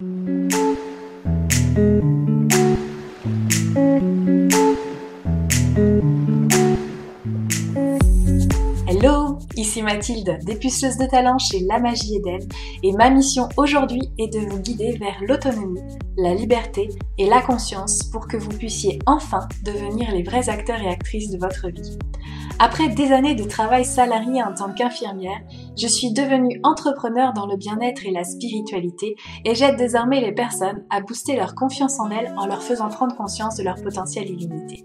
Thank you. Ici Mathilde, dépuceuse de talent chez La Magie Eden, et ma mission aujourd'hui est de vous guider vers l'autonomie, la liberté et la conscience pour que vous puissiez enfin devenir les vrais acteurs et actrices de votre vie. Après des années de travail salarié en tant qu'infirmière, je suis devenue entrepreneur dans le bien-être et la spiritualité et j'aide désormais les personnes à booster leur confiance en elles en leur faisant prendre conscience de leur potentiel illimité.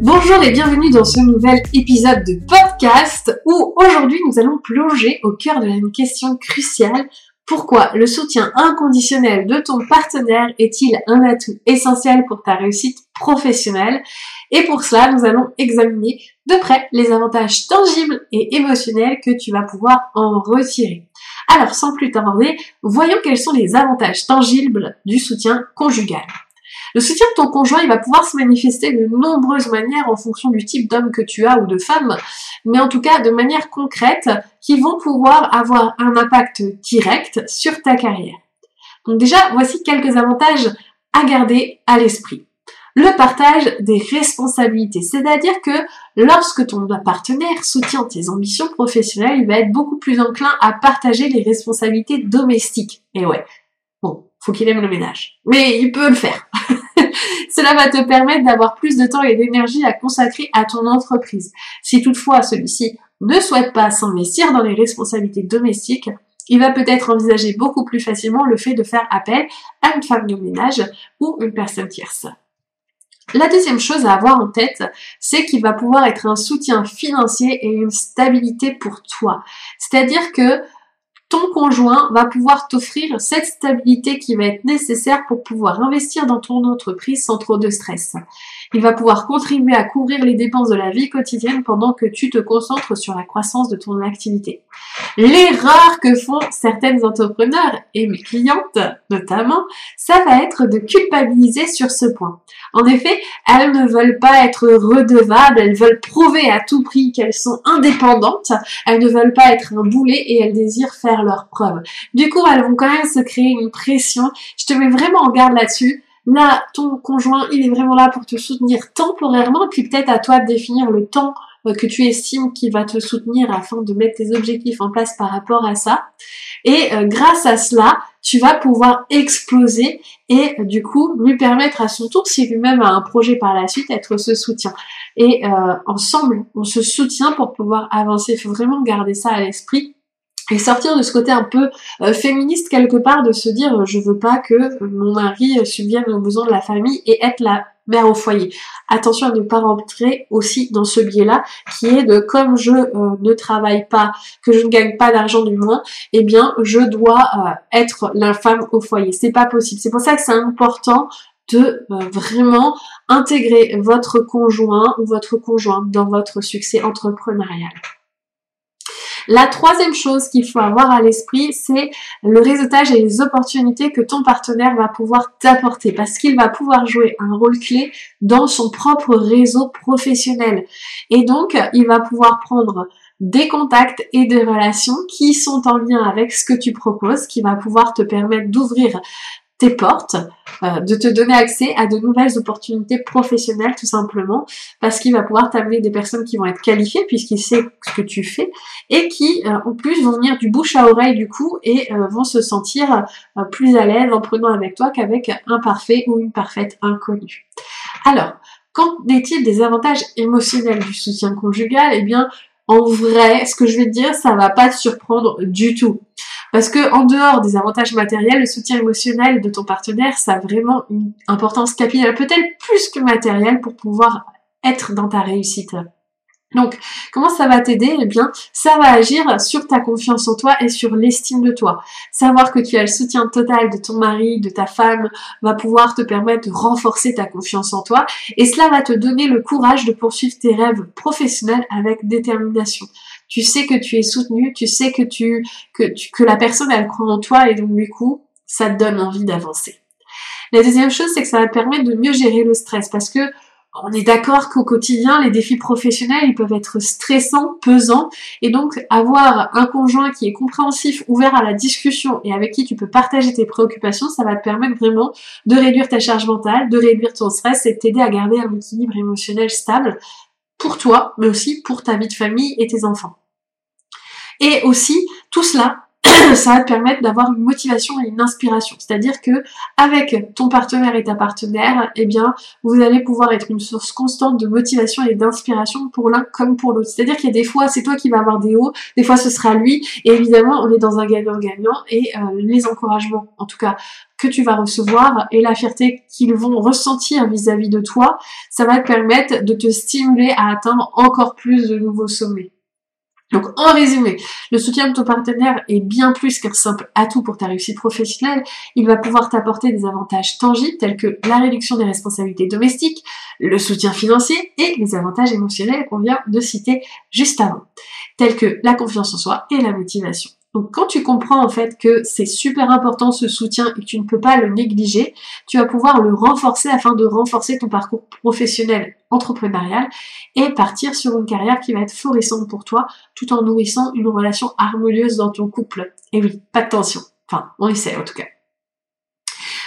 Bonjour et bienvenue dans ce nouvel épisode de podcast où aujourd'hui nous allons plonger au cœur de la question cruciale pourquoi le soutien inconditionnel de ton partenaire est-il un atout essentiel pour ta réussite professionnelle? Et pour cela, nous allons examiner de près les avantages tangibles et émotionnels que tu vas pouvoir en retirer. Alors, sans plus tarder, voyons quels sont les avantages tangibles du soutien conjugal. Le soutien de ton conjoint, il va pouvoir se manifester de nombreuses manières en fonction du type d'homme que tu as ou de femme, mais en tout cas de manière concrète qui vont pouvoir avoir un impact direct sur ta carrière. Donc déjà, voici quelques avantages à garder à l'esprit. Le partage des responsabilités, c'est-à-dire que lorsque ton partenaire soutient tes ambitions professionnelles, il va être beaucoup plus enclin à partager les responsabilités domestiques. Et ouais, faut qu'il aime le ménage, mais il peut le faire. Cela va te permettre d'avoir plus de temps et d'énergie à consacrer à ton entreprise. Si toutefois celui-ci ne souhaite pas s'investir dans les responsabilités domestiques, il va peut-être envisager beaucoup plus facilement le fait de faire appel à une femme de ménage ou une personne tierce. La deuxième chose à avoir en tête, c'est qu'il va pouvoir être un soutien financier et une stabilité pour toi. C'est-à-dire que ton conjoint va pouvoir t'offrir cette stabilité qui va être nécessaire pour pouvoir investir dans ton entreprise sans trop de stress. Il va pouvoir contribuer à couvrir les dépenses de la vie quotidienne pendant que tu te concentres sur la croissance de ton activité. L'erreur que font certaines entrepreneurs et mes clientes notamment, ça va être de culpabiliser sur ce point. En effet, elles ne veulent pas être redevables, elles veulent prouver à tout prix qu'elles sont indépendantes, elles ne veulent pas être un boulet et elles désirent faire leurs preuves. Du coup, elles vont quand même se créer une pression. Je te mets vraiment en garde là-dessus. Là, ton conjoint, il est vraiment là pour te soutenir temporairement, puis peut-être à toi de définir le temps euh, que tu estimes qu'il va te soutenir afin de mettre tes objectifs en place par rapport à ça. Et euh, grâce à cela, tu vas pouvoir exploser et du coup lui permettre à son tour, si lui-même a un projet par la suite, être ce soutien. Et euh, ensemble, on se soutient pour pouvoir avancer. Il faut vraiment garder ça à l'esprit et sortir de ce côté un peu euh, féministe quelque part de se dire euh, je veux pas que mon mari euh, subvienne aux besoins de la famille et être la mère au foyer. Attention à ne pas rentrer aussi dans ce biais-là qui est de comme je ne travaille pas, que je ne gagne pas d'argent du moins, eh bien je dois être la femme au foyer. C'est pas possible. C'est pour ça que c'est important de vraiment intégrer votre conjoint ou votre conjointe dans votre succès entrepreneurial. La troisième chose qu'il faut avoir à l'esprit, c'est le réseautage et les opportunités que ton partenaire va pouvoir t'apporter parce qu'il va pouvoir jouer un rôle clé dans son propre réseau professionnel. Et donc, il va pouvoir prendre des contacts et des relations qui sont en lien avec ce que tu proposes, qui va pouvoir te permettre d'ouvrir tes portes, euh, de te donner accès à de nouvelles opportunités professionnelles tout simplement, parce qu'il va pouvoir t'amener des personnes qui vont être qualifiées puisqu'il sait ce que tu fais et qui euh, en plus vont venir du bouche à oreille du coup et euh, vont se sentir plus à l'aise en prenant avec toi qu'avec un parfait ou une parfaite inconnue. Alors, qu'en est-il des avantages émotionnels du soutien conjugal? Eh bien, en vrai, ce que je vais te dire, ça va pas te surprendre du tout. Parce que en dehors des avantages matériels, le soutien émotionnel de ton partenaire, ça a vraiment une importance capitale, peut-être plus que matérielle, pour pouvoir être dans ta réussite. Donc, comment ça va t'aider? Eh bien, ça va agir sur ta confiance en toi et sur l'estime de toi. Savoir que tu as le soutien total de ton mari, de ta femme, va pouvoir te permettre de renforcer ta confiance en toi et cela va te donner le courage de poursuivre tes rêves professionnels avec détermination. Tu sais que tu es soutenu, tu sais que tu, que que la personne elle croit en toi et donc du coup, ça te donne envie d'avancer. La deuxième chose, c'est que ça va te permettre de mieux gérer le stress parce que on est d'accord qu'au quotidien, les défis professionnels, ils peuvent être stressants, pesants, et donc avoir un conjoint qui est compréhensif, ouvert à la discussion et avec qui tu peux partager tes préoccupations, ça va te permettre vraiment de réduire ta charge mentale, de réduire ton stress et t'aider à garder un équilibre émotionnel stable pour toi, mais aussi pour ta vie de famille et tes enfants. Et aussi, tout cela ça va te permettre d'avoir une motivation et une inspiration. C'est-à-dire que avec ton partenaire et ta partenaire, eh bien, vous allez pouvoir être une source constante de motivation et d'inspiration pour l'un comme pour l'autre. C'est-à-dire qu'il y a des fois, c'est toi qui vas avoir des hauts, des fois ce sera lui, et évidemment, on est dans un gagnant-gagnant, et euh, les encouragements, en tout cas, que tu vas recevoir et la fierté qu'ils vont ressentir vis-à-vis -vis de toi, ça va te permettre de te stimuler à atteindre encore plus de nouveaux sommets. Donc en résumé, le soutien de ton partenaire est bien plus qu'un simple atout pour ta réussite professionnelle. Il va pouvoir t'apporter des avantages tangibles tels que la réduction des responsabilités domestiques, le soutien financier et les avantages émotionnels qu'on vient de citer juste avant, tels que la confiance en soi et la motivation. Donc quand tu comprends en fait que c'est super important ce soutien et que tu ne peux pas le négliger, tu vas pouvoir le renforcer afin de renforcer ton parcours professionnel entrepreneurial et partir sur une carrière qui va être florissante pour toi tout en nourrissant une relation harmonieuse dans ton couple. Et oui, pas de tension. Enfin, on essaie en tout cas.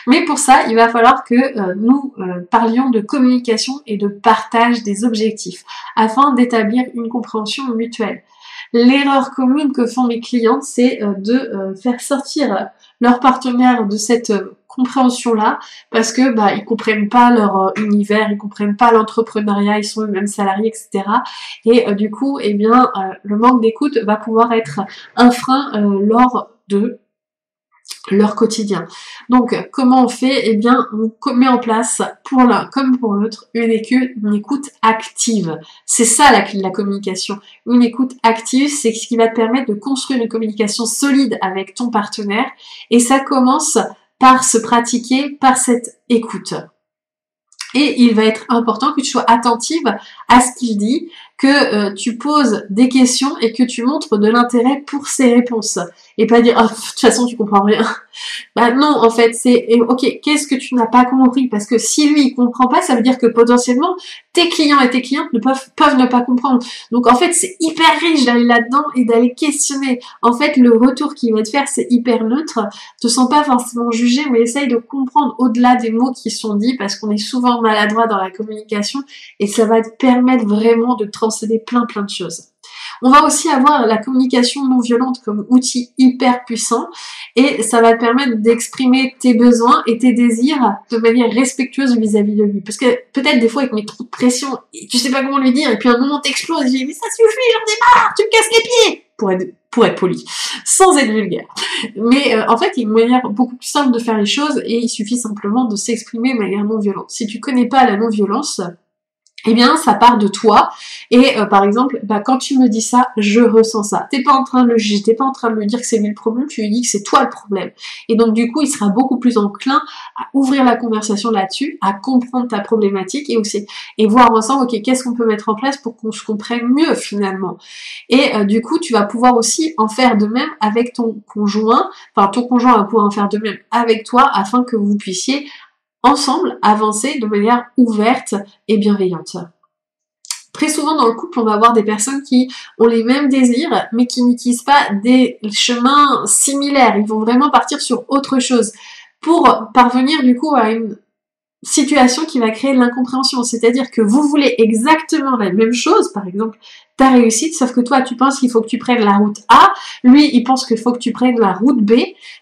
Mais pour ça, il va falloir que euh, nous euh, parlions de communication et de partage des objectifs afin d'établir une compréhension mutuelle. L'erreur commune que font mes clients, c'est euh, de euh, faire sortir leur partenaire de cette euh, compréhension-là, parce que bah ils comprennent pas leur univers, ils comprennent pas l'entrepreneuriat, ils sont eux-mêmes salariés, etc. Et du coup, eh bien, le manque d'écoute va pouvoir être un frein lors de leur quotidien. Donc, comment on fait? Eh bien, on met en place pour l'un comme pour l'autre une, écoute active. C'est ça la la communication. Une écoute active, c'est ce qui va te permettre de construire une communication solide avec ton partenaire. Et ça commence par se pratiquer par cette écoute. Et il va être important que tu sois attentive à ce qu'il dit, que euh, tu poses des questions et que tu montres de l'intérêt pour ses réponses et pas dire oh, de toute façon tu comprends rien. Bah non, en fait, c'est OK, qu'est-ce que tu n'as pas compris? Parce que si lui il comprend pas, ça veut dire que potentiellement tes clients et tes clientes ne peuvent peuvent ne pas comprendre. Donc en fait, c'est hyper riche d'aller là-dedans et d'aller questionner. En fait, le retour qu'il va te faire, c'est hyper neutre. Te sens pas forcément jugé, mais essaye de comprendre au-delà des mots qui sont dits parce qu'on est souvent maladroit dans la communication et ça va te permettre vraiment de transcéder plein plein de choses. On va aussi avoir la communication non violente comme outil hyper puissant et ça va te permettre d'exprimer tes besoins et tes désirs de manière respectueuse vis-à-vis de lui. Parce que peut-être des fois il te met trop de pression tu sais pas comment lui dire et puis un moment t'exploses et tu dis mais ça suffit, j'en ai marre, tu me casses les pieds pour être pour être poli, sans être vulgaire. Mais euh, en fait, il y a une manière beaucoup plus simple de faire les choses et il suffit simplement de s'exprimer de manière non violente. Si tu connais pas la non violence, eh bien, ça part de toi. Et euh, par exemple, bah, quand tu me dis ça, je ressens ça. T'es pas en train de le juger, t'es pas en train de me dire que c'est lui le problème, tu lui dis que c'est toi le problème. Et donc du coup, il sera beaucoup plus enclin à ouvrir la conversation là-dessus, à comprendre ta problématique et aussi et voir ensemble, ok, qu'est-ce qu'on peut mettre en place pour qu'on se comprenne mieux finalement. Et euh, du coup, tu vas pouvoir aussi en faire de même avec ton conjoint. Enfin, ton conjoint va pouvoir en faire de même avec toi afin que vous puissiez ensemble avancer de manière ouverte et bienveillante. Très souvent dans le couple, on va avoir des personnes qui ont les mêmes désirs, mais qui n'utilisent pas des chemins similaires. Ils vont vraiment partir sur autre chose pour parvenir du coup à une situation qui va créer l'incompréhension. C'est-à-dire que vous voulez exactement la même chose, par exemple ta réussite, sauf que toi tu penses qu'il faut que tu prennes la route A, lui il pense qu'il faut que tu prennes la route B,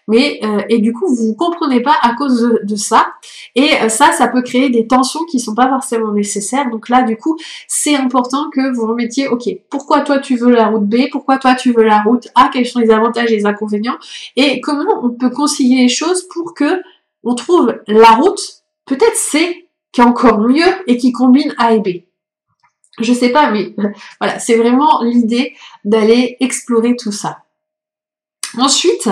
mais euh, et du coup vous ne comprenez pas à cause de, ça. Et euh, ça, ça peut créer des tensions qui sont pas forcément nécessaires. Donc là du coup c'est important que vous remettiez, ok, pourquoi toi tu veux la route B, pourquoi toi tu veux la route A, quels sont les avantages et les inconvénients, et comment on peut concilier les choses pour que on trouve la route peut-être C qui est encore mieux et qui combine A et B. Je sais pas, mais voilà, c'est vraiment l'idée d'aller explorer tout ça. Ensuite,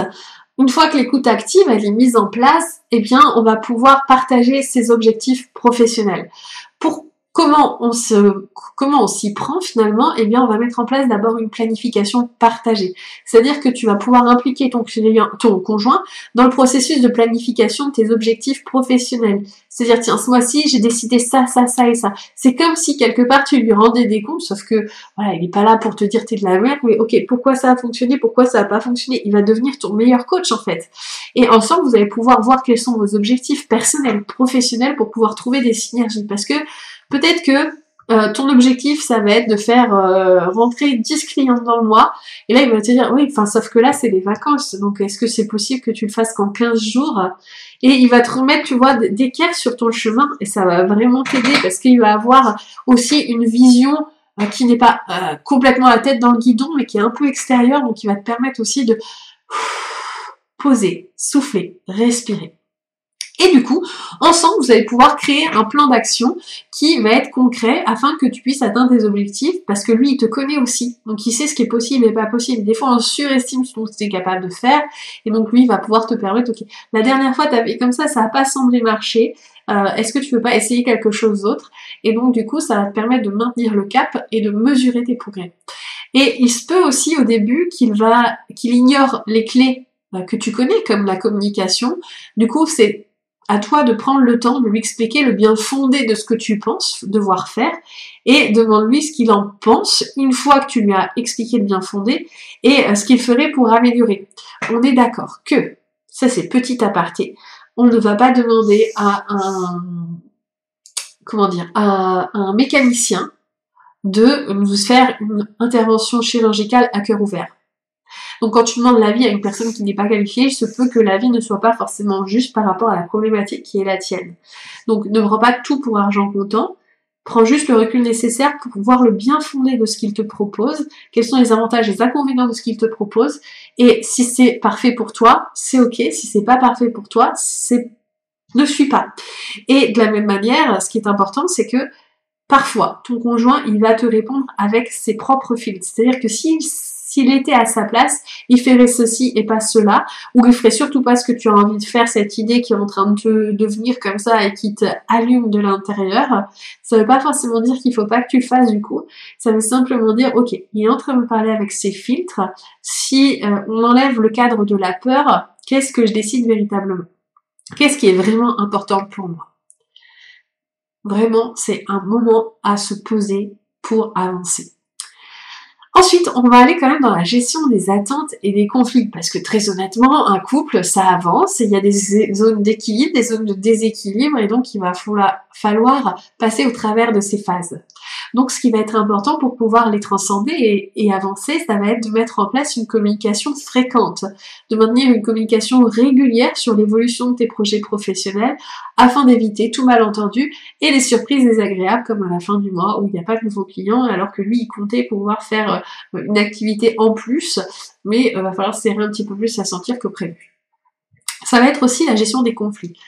une fois que l'écoute active elle est mise en place, eh bien, on va pouvoir partager ses objectifs professionnels. Pour comment on se, comment on s'y prend finalement Eh bien, on va mettre en place d'abord une planification partagée. C'est-à-dire que tu vas pouvoir impliquer ton client, conjoint dans le processus de planification de tes objectifs professionnels. C'est-à-dire, tiens, ce mois-ci, j'ai décidé ça, ça, ça et ça. C'est comme si quelque part tu lui rendais des comptes, sauf que, voilà, il n'est pas là pour te dire t'es de la merde, mais ok, pourquoi ça a fonctionné, pourquoi ça n'a pas fonctionné? Il va devenir ton meilleur coach en fait. Et ensemble, vous allez pouvoir voir quels sont vos objectifs personnels, professionnels pour pouvoir trouver des synergies. Parce que Peut-être que euh, ton objectif, ça va être de faire euh, rentrer 10 clients dans le mois. Et là, il va te dire, oui, sauf que là, c'est des vacances. Donc, est-ce que c'est possible que tu le fasses qu'en 15 jours? Et il va te remettre, tu vois, d'équerre sur ton chemin. Et ça va vraiment t'aider parce qu'il va avoir aussi une vision euh, qui n'est pas complètement la tête dans le guidon, mais qui est un peu extérieure. Donc, il va te permettre aussi de poser, souffler, respirer. Et du coup, ensemble, vous allez pouvoir créer un plan d'action qui va être concret afin que tu puisses atteindre tes objectifs parce que lui, il te connaît aussi. Donc, il sait ce qui est possible et pas possible. Des fois, on surestime ce que tu es capable de faire et donc lui, il va pouvoir te permettre, ok, la dernière fois, tu avais comme ça, ça n'a pas semblé marcher. Euh, est-ce que tu veux pas essayer quelque chose d'autre? Et donc, du coup, ça va te permettre de maintenir le cap et de mesurer tes progrès. Et il se peut aussi au début qu'il va, qu'il ignore les clés euh, que tu connais comme la communication. Du coup, c'est à toi de prendre le temps de lui expliquer le bien fondé de ce que tu penses devoir faire et demande-lui ce qu'il en pense une fois que tu lui as expliqué le bien fondé et euh, ce qu'il ferait pour améliorer. On est d'accord que, ça c'est petit aparté, on ne va pas demander à un, comment dire, à un mécanicien de nous faire une intervention chirurgicale à cœur ouvert. Donc quand tu demandes l'avis à une personne qui n'est pas qualifiée, il se peut que l'avis ne soit pas forcément juste par rapport à la problématique qui est la tienne. Donc ne prends pas tout pour argent comptant. Prends juste le recul nécessaire pour voir le bien fondé de ce qu'il te propose, quels sont les avantages et les inconvénients de ce qu'il te propose, et si c'est parfait pour toi, c'est ok, si c'est pas parfait pour toi, c'est ne suis pas. Et de la même manière, ce qui est important, c'est que parfois, ton conjoint, il va te répondre avec ses propres filtres. C'est-à-dire que s'il s'il était à sa place, il ferait ceci et pas cela, ou il ferait surtout pas ce que tu as envie de faire, cette idée qui est en train de te devenir comme ça et qui te allume de l'intérieur. Ça veut pas forcément dire qu'il faut pas que tu le fasses du coup. Ça veut simplement dire, ok, il est en train de me parler avec ses filtres. Si euh, on enlève le cadre de la peur, qu'est-ce que je décide véritablement? Qu'est-ce qui est vraiment important pour moi? Vraiment, c'est un moment à se poser pour avancer. Ensuite, on va aller quand même dans la gestion des attentes et des conflits, parce que très honnêtement, un couple, ça avance, et il y a des zones d'équilibre, des zones de déséquilibre, et donc il va falloir passer au travers de ces phases. Donc ce qui va être important pour pouvoir les transcender et, avancer, ça va être de mettre en place une communication fréquente, de maintenir une communication régulière sur l'évolution de tes projets professionnels afin d'éviter tout malentendu et les surprises désagréables comme à la fin du mois où il n'y a pas de nouveaux clients alors que lui il comptait pouvoir faire euh, une activité en plus, mais il euh, va falloir serrer un petit peu plus à sentir que prévu. Ça va être aussi la gestion des conflits.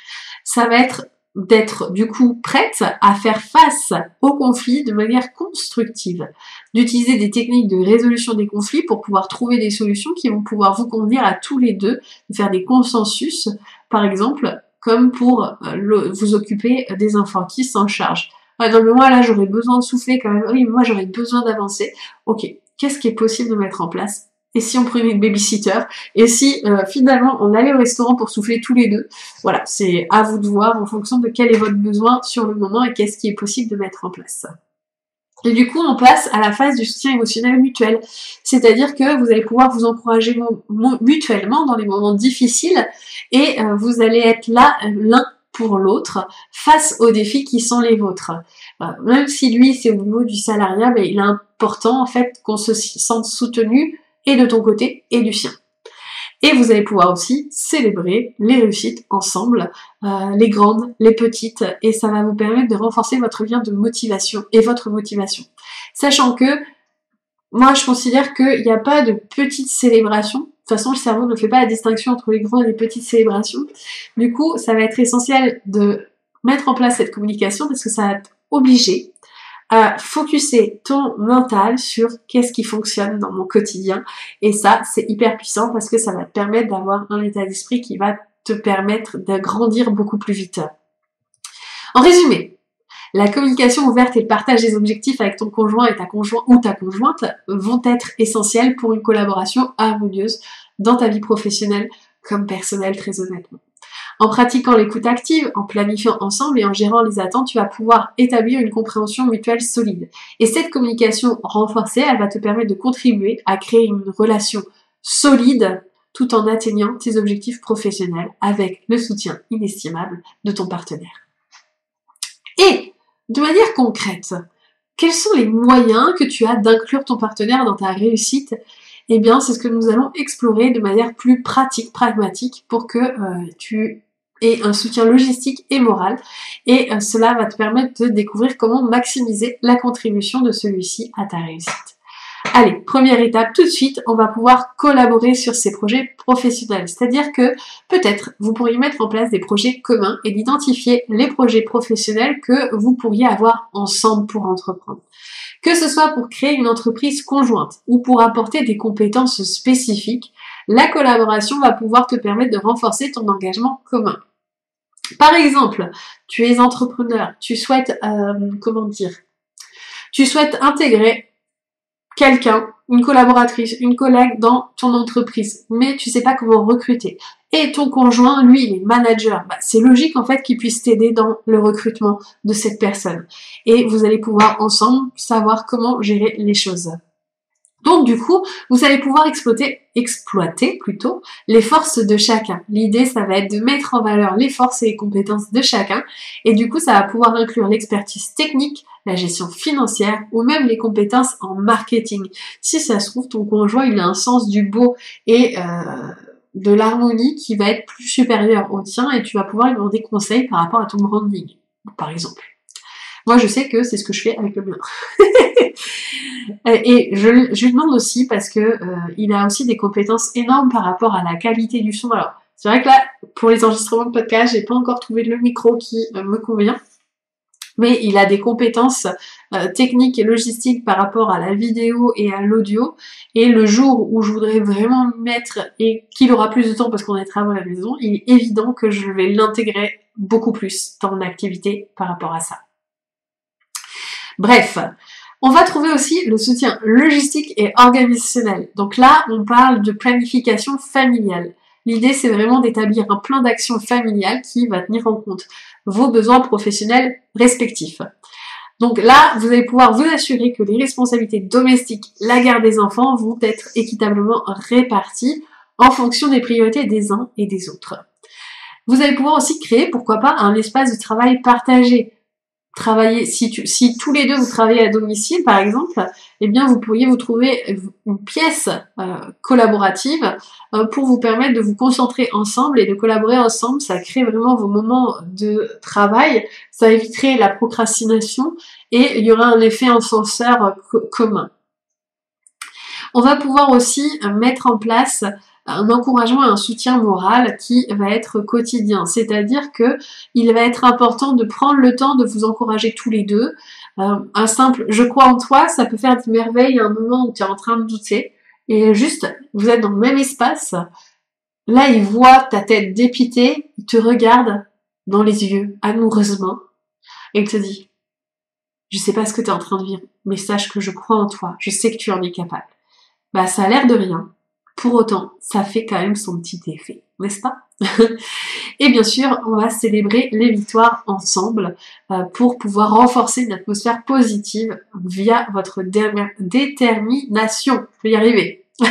Ça va être d'être du coup prête à faire face aux conflits de manière constructive, d'utiliser des techniques de résolution des conflits pour pouvoir trouver des solutions qui vont pouvoir vous convenir à tous les deux, de faire des consensus, par exemple, comme pour euh, vous occuper des enfants qui s'en chargent. Ah non mais moi là j'aurais besoin de souffler quand même, oui moi j'aurais besoin d'avancer. Ok, qu'est-ce qui est possible de mettre en place et si on prenait une babysitter, et si euh, finalement on allait au restaurant pour souffler tous les deux. Voilà, c'est à vous de voir en fonction de quel est votre besoin sur le moment et qu'est-ce qui est possible de mettre en place. Et du coup, on passe à la phase du soutien émotionnel mutuel. C'est-à-dire que vous allez pouvoir vous encourager mutuellement dans les moments difficiles et euh, vous allez être là euh, l'un pour l'autre face aux défis qui sont les vôtres. Même si lui c'est au niveau du salariat, mais il est important en fait qu'on se sente soutenu et de ton côté et du sien. Et vous allez pouvoir aussi célébrer les réussites ensemble, euh, les grandes, les petites, et ça va vous permettre de renforcer votre lien de motivation et votre motivation. Sachant que moi je considère qu'il n'y a pas de petites célébrations. De toute façon, le cerveau ne fait pas la distinction entre les grandes et les petites célébrations. Du coup, ça va être essentiel de mettre en place cette communication parce que ça va être obligé à focuser ton mental sur qu'est-ce qui fonctionne dans mon quotidien. Et ça, c'est hyper puissant parce que ça va te permettre d'avoir un état d'esprit qui va te permettre de grandir beaucoup plus vite. En résumé, la communication ouverte et le partage des objectifs avec ton conjoint et ta conjointe ou ta conjointe vont être essentiels pour une collaboration harmonieuse dans ta vie professionnelle comme personnelle très honnêtement. En pratiquant l'écoute active, en planifiant ensemble et en gérant les attentes, tu vas pouvoir établir une compréhension mutuelle solide. Et cette communication renforcée, elle va te permettre de contribuer à créer une relation solide tout en atteignant tes objectifs professionnels avec le soutien inestimable de ton partenaire. Et, de manière concrète, quels sont les moyens que tu as d'inclure ton partenaire dans ta réussite? Eh bien, c'est ce que nous allons explorer de manière plus pratique, pragmatique, pour que euh, tu et un soutien logistique et moral. Et euh, cela va te permettre de découvrir comment maximiser la contribution de celui-ci à ta réussite. Allez, première étape, tout de suite, on va pouvoir collaborer sur ces projets professionnels. C'est-à-dire que peut-être vous pourriez mettre en place des projets communs et d'identifier les projets professionnels que vous pourriez avoir ensemble pour entreprendre. Que ce soit pour créer une entreprise conjointe ou pour apporter des compétences spécifiques, la collaboration va pouvoir te permettre de renforcer ton engagement commun. Par exemple, tu es entrepreneur, tu souhaites, euh, comment dire, tu souhaites intégrer quelqu'un, une collaboratrice, une collègue dans ton entreprise, mais tu sais pas comment recruter. Et ton conjoint, lui, il est manager. Bah, c'est logique en fait qu'il puisse t'aider dans le recrutement de cette personne. Et vous allez pouvoir ensemble savoir comment gérer les choses. Donc du coup, vous allez pouvoir exploiter, exploiter plutôt les forces de chacun. L'idée, ça va être de mettre en valeur les forces et les compétences de chacun. Et du coup, ça va pouvoir inclure l'expertise technique, la gestion financière ou même les compétences en marketing. Si ça se trouve, ton conjoint, il a un sens du beau et euh, de l'harmonie qui va être plus supérieur au tien et tu vas pouvoir lui demander conseil par rapport à ton branding, par exemple. Moi, je sais que c'est ce que je fais avec le mien. et je, lui demande aussi parce que euh, il a aussi des compétences énormes par rapport à la qualité du son. Alors, c'est vrai que là, pour les enregistrements de podcast, j'ai pas encore trouvé le micro qui euh, me convient. Mais il a des compétences euh, techniques et logistiques par rapport à la vidéo et à l'audio. Et le jour où je voudrais vraiment mettre et qu'il aura plus de temps parce qu'on est travaux à la maison, il est évident que je vais l'intégrer beaucoup plus dans mon activité par rapport à ça. Bref, on va trouver aussi le soutien logistique et organisationnel. Donc là, on parle de planification familiale. L'idée, c'est vraiment d'établir un plan d'action familial qui va tenir en compte vos besoins professionnels respectifs. Donc là, vous allez pouvoir vous assurer que les responsabilités domestiques, la garde des enfants vont être équitablement réparties en fonction des priorités des uns et des autres. Vous allez pouvoir aussi créer, pourquoi pas, un espace de travail partagé travailler, si, tu, si tous les deux vous travaillez à domicile par exemple, eh bien vous pourriez vous trouver une pièce euh, collaborative euh, pour vous permettre de vous concentrer ensemble et de collaborer ensemble. Ça crée vraiment vos moments de travail, ça éviterait la procrastination et il y aura un effet encenseur commun. On va pouvoir aussi mettre en place un encouragement et un soutien moral qui va être quotidien. C'est-à-dire que il va être important de prendre le temps de vous encourager tous les deux. Euh, un simple je crois en toi, ça peut faire des merveilles à un moment où tu es en train de douter. Et juste, vous êtes dans le même espace. Là, il voit ta tête dépitée, il te regarde dans les yeux amoureusement et il te dit je sais pas ce que tu es en train de vivre, mais sache que je crois en toi, je sais que tu en es capable. Bah ça a l'air de rien, pour autant, ça fait quand même son petit effet, n'est-ce pas? Et bien sûr, on va célébrer les victoires ensemble euh, pour pouvoir renforcer une atmosphère positive via votre détermination. Je vais y arriver.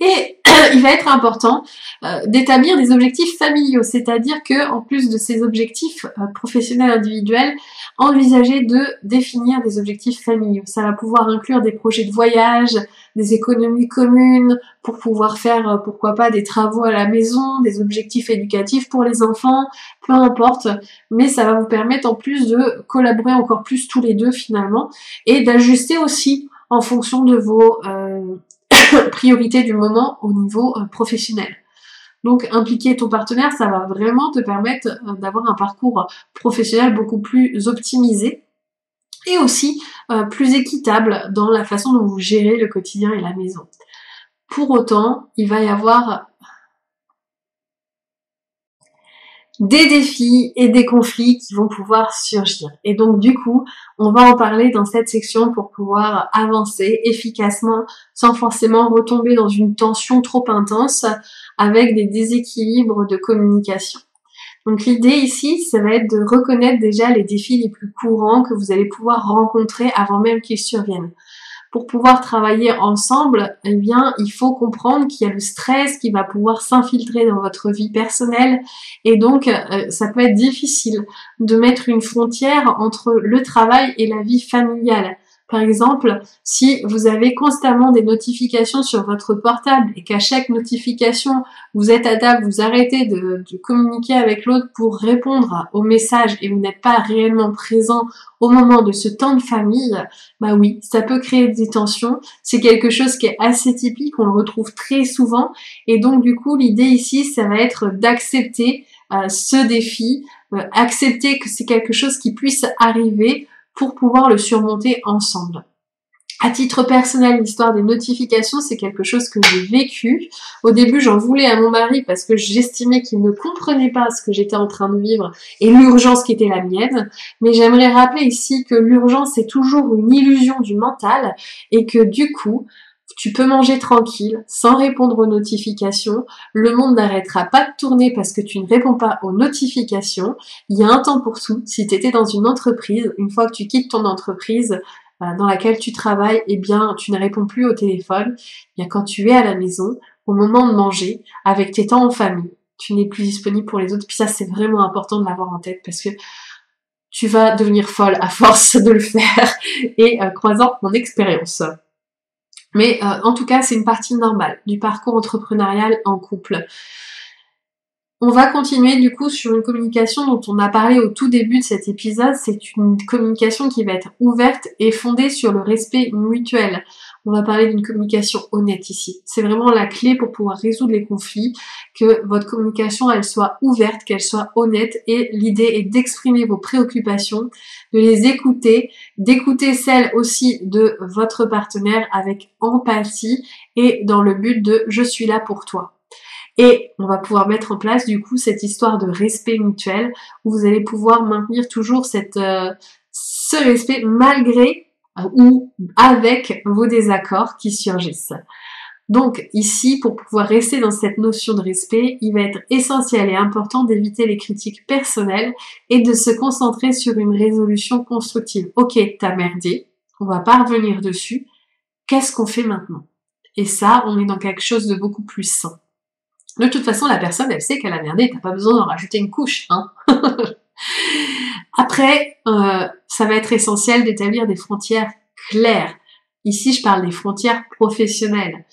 Et il va être important euh, d'établir des objectifs familiaux, c'est-à-dire que en plus de ces objectifs euh, professionnels individuels, envisager de définir des objectifs familiaux. Ça va pouvoir inclure des projets de voyage, des économies communes pour pouvoir faire euh, pourquoi pas des travaux à la maison, des objectifs éducatifs pour les enfants, peu importe, mais ça va vous permettre en plus de collaborer encore plus tous les deux finalement et d'ajuster aussi en fonction de vos priorités du moment au niveau professionnel. Donc impliquer ton partenaire, ça va vraiment te permettre euh, d'avoir un parcours professionnel beaucoup plus optimisé et aussi euh, plus équitable dans la façon dont vous gérez le quotidien et la maison. Pour autant, il va y avoir des défis et des conflits qui vont pouvoir surgir. Et donc du coup, on va en parler dans cette section pour pouvoir avancer efficacement sans forcément retomber dans une tension trop intense avec des déséquilibres de communication. Donc l'idée ici, ça va être de reconnaître déjà les défis les plus courants que vous allez pouvoir rencontrer avant même qu'ils surviennent pour pouvoir travailler ensemble, eh bien, il faut comprendre qu'il y a le stress qui va pouvoir s'infiltrer dans votre vie personnelle et donc euh, ça peut être difficile de mettre une frontière entre le travail et la vie familiale. Par exemple, si vous avez constamment des notifications sur votre portable et qu'à chaque notification, vous êtes à table, vous arrêtez de, communiquer avec l'autre pour répondre au message et vous n'êtes pas réellement présent au moment de ce temps de famille, bah oui, ça peut créer des tensions. C'est quelque chose qui est assez typique, on le retrouve très souvent. Et donc du coup, l'idée ici, ça va être d'accepter euh, ce défi, euh, accepter que c'est quelque chose qui puisse arriver pour pouvoir le surmonter ensemble. À titre personnel, l'histoire des notifications, c'est quelque chose que j'ai vécu. Au début, j'en voulais à mon mari parce que j'estimais qu'il ne comprenait pas ce que j'étais en train de vivre et l'urgence qui était la mienne. Mais j'aimerais rappeler ici que l'urgence est toujours une illusion du mental et que du coup, tu peux manger tranquille, sans répondre aux notifications. Le monde n'arrêtera pas de tourner parce que tu ne réponds pas aux notifications. Il y a un temps pour tout. Si tu étais dans une entreprise, une fois que tu quittes ton entreprise euh, dans laquelle tu travailles, eh bien, tu ne réponds plus au téléphone. Eh bien, quand tu es à la maison, au moment de manger, avec tes temps en famille, tu n'es plus disponible pour les autres. Puis ça, c'est vraiment important de l'avoir en tête parce que tu vas devenir folle à force de le faire et euh, croisant mon expérience. Mais euh, en tout cas, c'est une partie normale du parcours entrepreneurial en couple. On va continuer du coup sur une communication dont on a parlé au tout début de cet épisode. C'est une communication qui va être ouverte et fondée sur le respect mutuel on va parler d'une communication honnête ici. C'est vraiment la clé pour pouvoir résoudre les conflits, que votre communication, elle soit ouverte, qu'elle soit honnête et l'idée est d'exprimer vos préoccupations, de les écouter, d'écouter celles aussi de votre partenaire avec empathie et dans le but de je suis là pour toi. Et on va pouvoir mettre en place du coup cette histoire de respect mutuel où vous allez pouvoir maintenir toujours cette, euh, ce respect malgré ou avec vos désaccords qui surgissent. Donc ici, pour pouvoir rester dans cette notion de respect, il va être essentiel et important d'éviter les critiques personnelles et de se concentrer sur une résolution constructive. Ok, t'as merdé, on va pas revenir dessus. Qu'est-ce qu'on fait maintenant? Et ça, on est dans quelque chose de beaucoup plus sain. De toute façon, la personne, elle sait qu'elle a merdé, t'as pas besoin d'en rajouter une couche, hein Après, euh, ça va être essentiel d'établir des frontières claires. Ici, je parle des frontières professionnelles.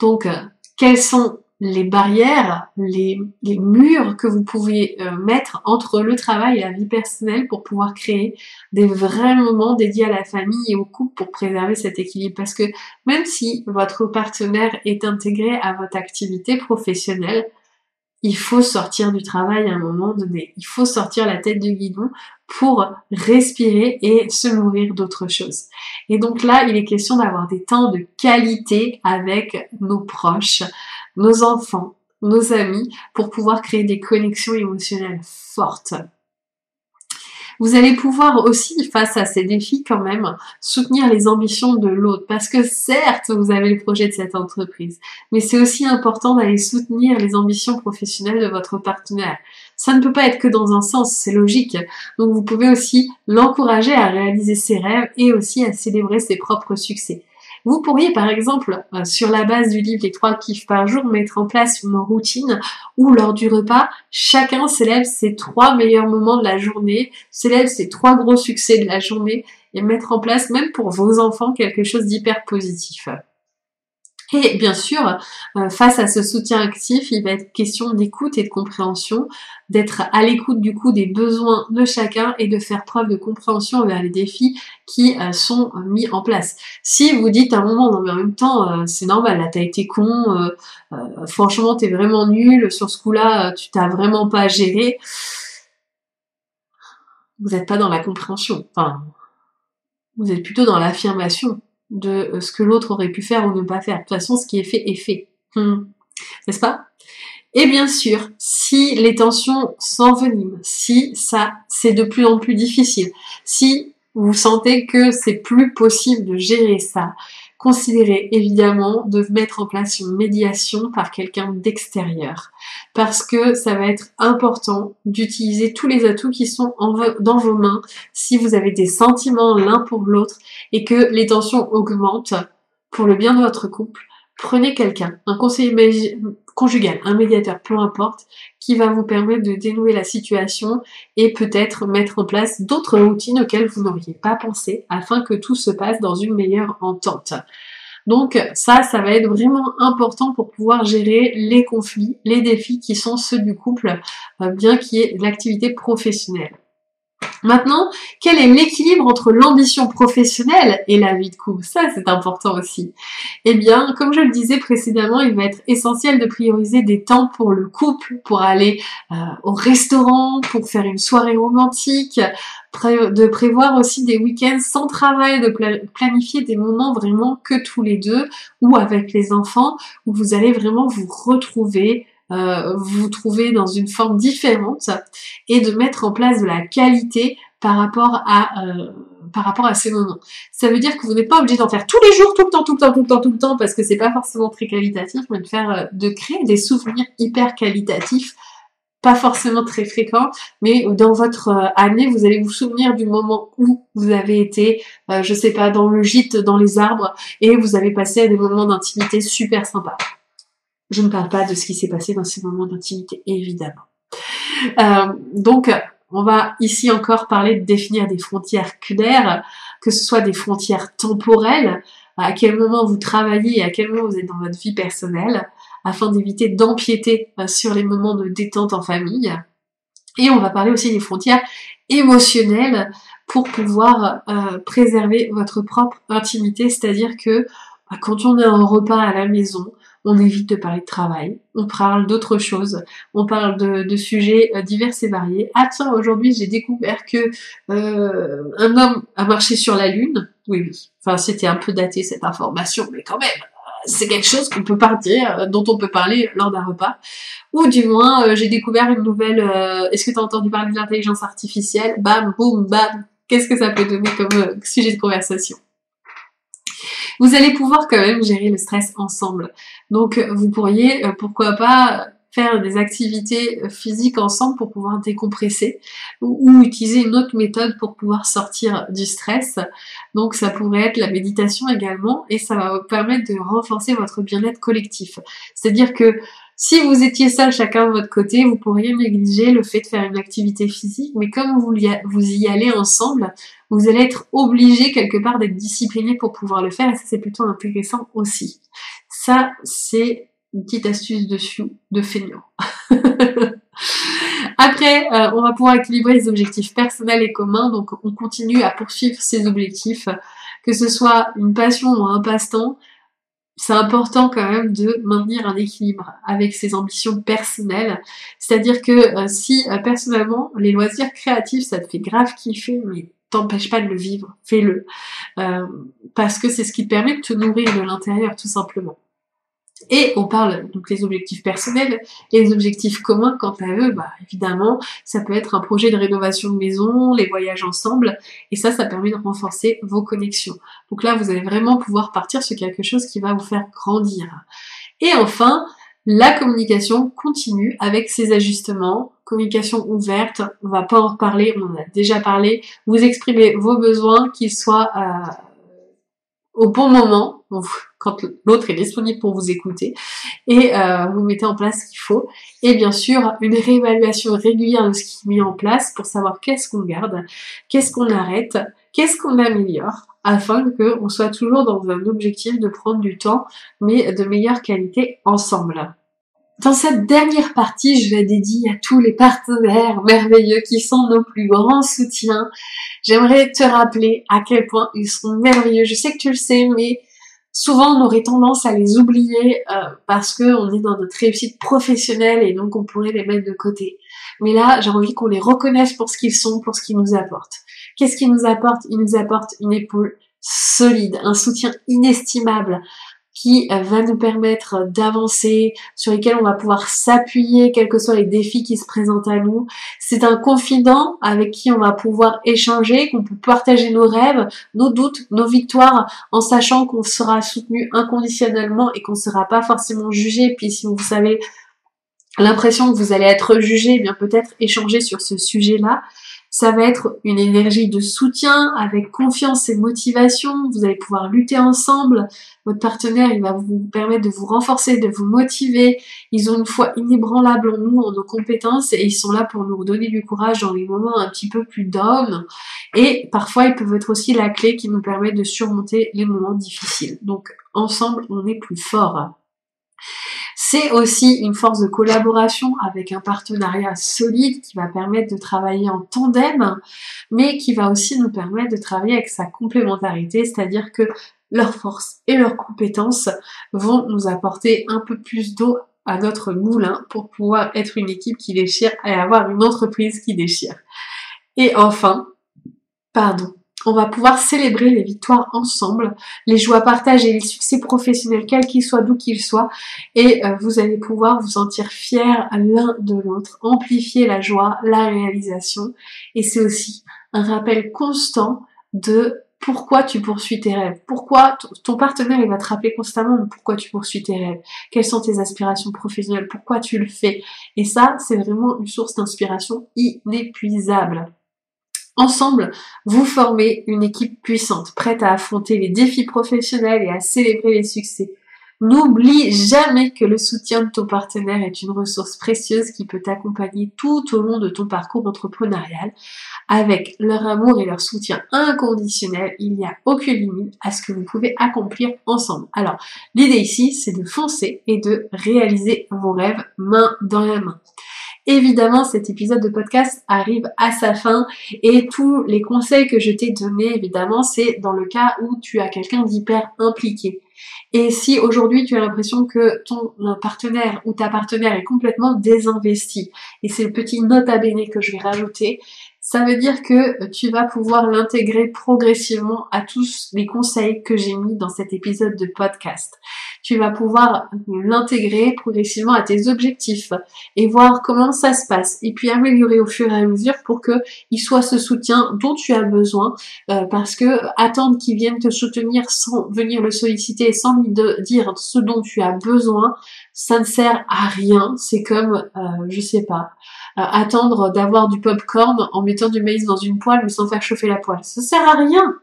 Donc, euh, quelles sont les barrières, les, murs que vous pouvez euh, mettre entre le travail et la vie personnelle pour pouvoir créer des vrais moments dédiés à la famille et au couple pour préserver cet équilibre? Parce que même si votre partenaire est intégré à votre activité professionnelle, il faut sortir du travail à un moment donné. Il faut sortir la tête du guidon pour respirer et se nourrir d'autres choses. Et donc là, il est question d'avoir des temps de qualité avec nos proches, nos enfants, nos amis, pour pouvoir créer des connexions émotionnelles fortes. Vous allez pouvoir aussi, face à ces défis quand même, soutenir les ambitions de l'autre. Parce que certes, vous avez le projet de cette entreprise, mais c'est aussi important d'aller soutenir les ambitions professionnelles de votre partenaire. Ça ne peut pas être que dans un sens, c'est logique. Donc vous pouvez aussi l'encourager à réaliser ses rêves et aussi à célébrer ses propres succès. Vous pourriez par exemple, euh, sur la base du livre Les trois kiffs par jour, mettre en place une routine où lors du repas, chacun célèbre ses trois meilleurs moments de la journée, célèbre ses trois gros succès de la journée et mettre en place même pour vos enfants quelque chose d'hyper positif. Et bien sûr, euh, face à ce soutien actif, il va être question d'écoute et de compréhension, d'être à l'écoute du coup des besoins de chacun et de faire preuve de compréhension vers les défis qui euh, sont mis en place. Si vous dites à un moment, non mais en même temps, euh, c'est normal, là t'as été con, franchement t'es vraiment nul, sur ce coup-là, tu t'as vraiment pas géré, vous n'êtes pas dans la compréhension. Enfin, vous êtes plutôt dans l'affirmation de euh, ce que l'autre aurait pu faire ou ne pas faire. De toute façon, ce qui est fait est fait. Hmm. N'est-ce pas? Et bien sûr, si les tensions s'enveniment, si ça c'est de plus en plus difficile, si vous sentez que c'est plus possible de gérer ça, considérez évidemment de mettre en place une médiation par quelqu'un d'extérieur parce que ça va être important d'utiliser tous les atouts qui sont dans vos mains si vous avez des sentiments l'un pour l'autre et que les tensions augmentent pour le bien de votre couple. Prenez quelqu'un, un conseiller conjugal, un médiateur, peu importe, qui va vous permettre de dénouer la situation et peut-être mettre en place d'autres routines auxquelles vous n'auriez pas pensé afin que tout se passe dans une meilleure entente. Donc ça, ça va être vraiment important pour pouvoir gérer les conflits, les défis qui sont ceux du couple, euh, bien qu'il y ait l'activité professionnelle. Maintenant, quel est l'équilibre entre l'ambition professionnelle et la vie de couple? Ça, c'est important aussi. Eh bien, comme je le disais précédemment, il va être essentiel de prioriser des temps pour le couple, pour aller euh, au restaurant, pour faire une soirée romantique, de prévoir aussi des week-ends sans travail, de planifier des moments vraiment que tous les deux ou avec les enfants, où vous allez vraiment vous retrouver euh, vous trouver dans une forme différente et de mettre en place de la qualité par rapport à euh, par rapport à ces moments. Ça veut dire que vous n'êtes pas obligé d'en faire tous les jours, tout le temps, tout le temps, tout le temps, tout le temps, parce que c'est pas forcément très qualitatif, mais de faire, euh, de créer des souvenirs hyper qualitatifs, pas forcément très fréquents, mais dans votre année, vous allez vous souvenir du moment où vous avez été, je sais pas, dans le gîte, dans les arbres, et vous avez passé des moments d'intimité super sympas. Je ne parle pas de ce qui s'est passé dans ces moments d'intimité, évidemment. Euh, donc, on va ici encore parler de définir des frontières claires, que ce soit des frontières temporelles, à quel moment vous travaillez et à quel moment vous êtes dans votre vie personnelle, afin d'éviter d'empiéter euh, sur les moments de détente en famille. Et on va parler aussi des frontières émotionnelles pour pouvoir euh, préserver votre propre intimité, c'est-à-dire que bah, quand on est en repas à la maison, on évite de parler de travail, on parle d'autres choses, on parle de, sujets euh, divers et variés. Ah tiens, aujourd'hui j'ai découvert que euh, un homme a marché sur la lune. Oui, oui. Enfin, c'était un peu daté cette information, mais quand même, c'est quelque chose qu'on peut euh, dont on peut parler lors d'un repas. Ou du moins, j'ai découvert une nouvelle. Est-ce que tu entendu parler de l'intelligence artificielle? Bam, boum, bam. Qu'est-ce que ça peut donner comme sujet de conversation? Vous allez pouvoir quand même gérer le stress ensemble. Donc vous pourriez, euh, pourquoi pas, faire des activités euh, physiques ensemble pour pouvoir décompresser ou, utiliser une autre méthode pour pouvoir sortir du stress. Donc ça pourrait être la méditation également et ça va vous permettre de renforcer votre bien-être collectif. C'est-à-dire que si vous étiez seul chacun de votre côté, vous pourriez négliger le fait de faire une activité physique, mais comme vous y allez ensemble, vous allez être obligé quelque part d'être discipliné pour pouvoir le faire et ça c'est plutôt intéressant aussi. Ça c'est une petite astuce de feignant. Après, euh, on va pouvoir équilibrer les objectifs personnels et communs, donc on continue à poursuivre ces objectifs, que ce soit une passion ou un passe-temps, c'est important quand même de maintenir un équilibre avec ses ambitions personnelles. C'est-à-dire que euh, si euh, personnellement les loisirs créatifs ça te fait grave kiffer, mais t'empêche pas de le vivre, fais-le. Euh, parce que c'est ce qui permet de te nourrir de l'intérieur tout simplement. Et on parle donc des objectifs personnels et les objectifs communs quant à eux, bah évidemment, ça peut être un projet de rénovation de maison, les voyages ensemble, et ça, ça permet de renforcer vos connexions. Donc là, vous allez vraiment pouvoir partir sur quelque chose qui va vous faire grandir. Et enfin, la communication continue avec ses ajustements, communication ouverte, on va pas en reparler, on en a déjà parlé, vous exprimez vos besoins, qu'ils soient euh, au bon moment, quand l'autre est disponible pour vous écouter, et euh, vous mettez en place ce qu'il faut. Et bien sûr, une réévaluation régulière de ce qui est mis en place pour savoir qu'est-ce qu'on garde, qu'est-ce qu'on arrête, qu'est-ce qu'on améliore, afin qu'on soit toujours dans un objectif de prendre du temps, mais de meilleure qualité ensemble. Dans cette dernière partie, je la dédie à tous les partenaires merveilleux qui sont nos plus grands soutiens. J'aimerais te rappeler à quel point ils sont merveilleux. Je sais que tu le sais, mais souvent on aurait tendance à les oublier euh, parce que on est dans notre réussite professionnelle et donc on pourrait les mettre de côté. Mais là, j'ai envie qu'on les reconnaisse pour ce qu'ils sont, pour ce qu'ils nous apportent Qu'est-ce qu'il nous apporte Il nous apporte une épaule solide, un soutien inestimable, qui va nous permettre d'avancer, sur lesquels on va pouvoir s'appuyer, quels que soient les défis qui se présentent à nous. C'est un confident avec qui on va pouvoir échanger, qu'on peut partager nos rêves, nos doutes, nos victoires, en sachant qu'on sera soutenu inconditionnellement et qu'on ne sera pas forcément jugé. Puis si vous savez l'impression que vous allez être jugé, eh bien peut-être échanger sur ce sujet-là. Ça va être une énergie de soutien avec confiance et motivation. Vous allez pouvoir lutter ensemble. Votre partenaire, il va vous permettre de vous renforcer, de vous motiver. Ils ont une foi inébranlable en nous, en nos compétences, et ils sont là pour nous donner du courage dans les moments un petit peu plus down. Et parfois, ils peuvent être aussi la clé qui nous permet de surmonter les moments difficiles. Donc, ensemble, on est plus fort. C'est aussi une force de collaboration avec un partenariat solide qui va permettre de travailler en tandem, mais qui va aussi nous permettre de travailler avec sa complémentarité, c'est-à-dire que leurs forces et leurs compétences vont nous apporter un peu plus d'eau à notre moulin pour pouvoir être une équipe qui déchire et avoir une entreprise qui déchire. Et enfin, pardon, on va pouvoir célébrer les victoires ensemble, les joies partagées, les succès professionnels, quels qu'ils soient, d'où qu'ils soient, et euh, vous allez pouvoir vous sentir fiers l'un de l'autre, amplifier la joie, la réalisation, et c'est aussi un rappel constant de pourquoi tu poursuis tes rêves, pourquoi ton partenaire il va te rappeler constamment pourquoi tu poursuis tes rêves, quelles sont tes aspirations professionnelles, pourquoi tu le fais, et ça c'est vraiment une source d'inspiration inépuisable. Ensemble, vous formez une équipe puissante, prête à affronter les défis professionnels et à célébrer les succès. N'oublie jamais que le soutien de ton partenaire est une ressource précieuse qui peut t'accompagner tout au long de ton parcours entrepreneurial. Avec leur amour et leur soutien inconditionnel, il n'y a aucune limite à ce que vous pouvez accomplir ensemble. Alors, l'idée ici, c'est de foncer et de réaliser vos rêves main dans la main. Évidemment, cet épisode de podcast arrive à sa fin et tous les conseils que je t'ai donnés, évidemment, c'est dans le cas où tu as quelqu'un d'hyper impliqué. Et si aujourd'hui tu as l'impression que ton partenaire ou ta partenaire est complètement désinvesti, et c'est le petit note à bene que je vais rajouter, ça veut dire que tu vas pouvoir l'intégrer progressivement à tous les conseils que j'ai mis dans cet épisode de podcast. Tu vas pouvoir l'intégrer progressivement à tes objectifs et voir comment ça se passe et puis améliorer au fur et à mesure pour que il soit ce soutien dont tu as besoin euh, parce que attendre qu'il vienne te soutenir sans venir le solliciter sans lui dire ce dont tu as besoin, ça ne sert à rien. C'est comme, euh, je sais pas, euh, attendre d'avoir du popcorn en mettant du maïs dans une poêle mais sans faire chauffer la poêle. Ça sert à rien.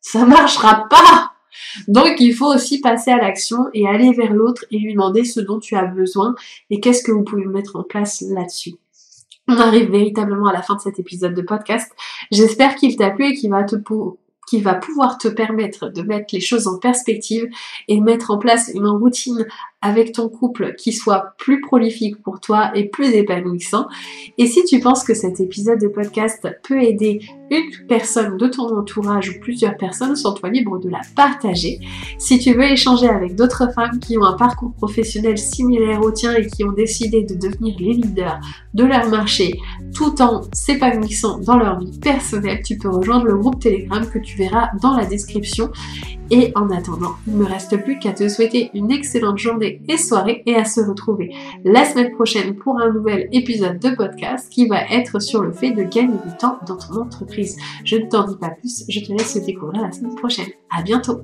Ça marchera pas. Donc il faut aussi passer à l'action et aller vers l'autre et lui demander ce dont tu as besoin et qu'est-ce que vous pouvez mettre en place là-dessus. On arrive véritablement à la fin de cet épisode de podcast. J'espère qu'il t'a plu et qu'il va va pouvoir te permettre de mettre les choses en perspective et mettre en place une routine avec ton couple qui soit plus prolifique pour toi et plus épanouissant. Et si tu penses que cet épisode de podcast peut aider une personne de ton entourage ou plusieurs personnes, sens-toi libre de la partager. Si tu veux échanger avec d'autres femmes qui ont un parcours professionnel similaire au tien et qui ont décidé de devenir les leaders de leur marché tout en s'épanouissant dans leur vie personnelle, tu peux rejoindre le groupe Telegram que tu verras dans la description. Et en attendant, il ne me reste plus qu'à te souhaiter une excellente journée et soirée et à se retrouver la semaine prochaine pour un nouvel épisode de podcast qui va être sur le fait de gagner du temps dans ton entreprise. Je ne t'en dis pas plus, je te laisse découvrir la semaine prochaine. À bientôt!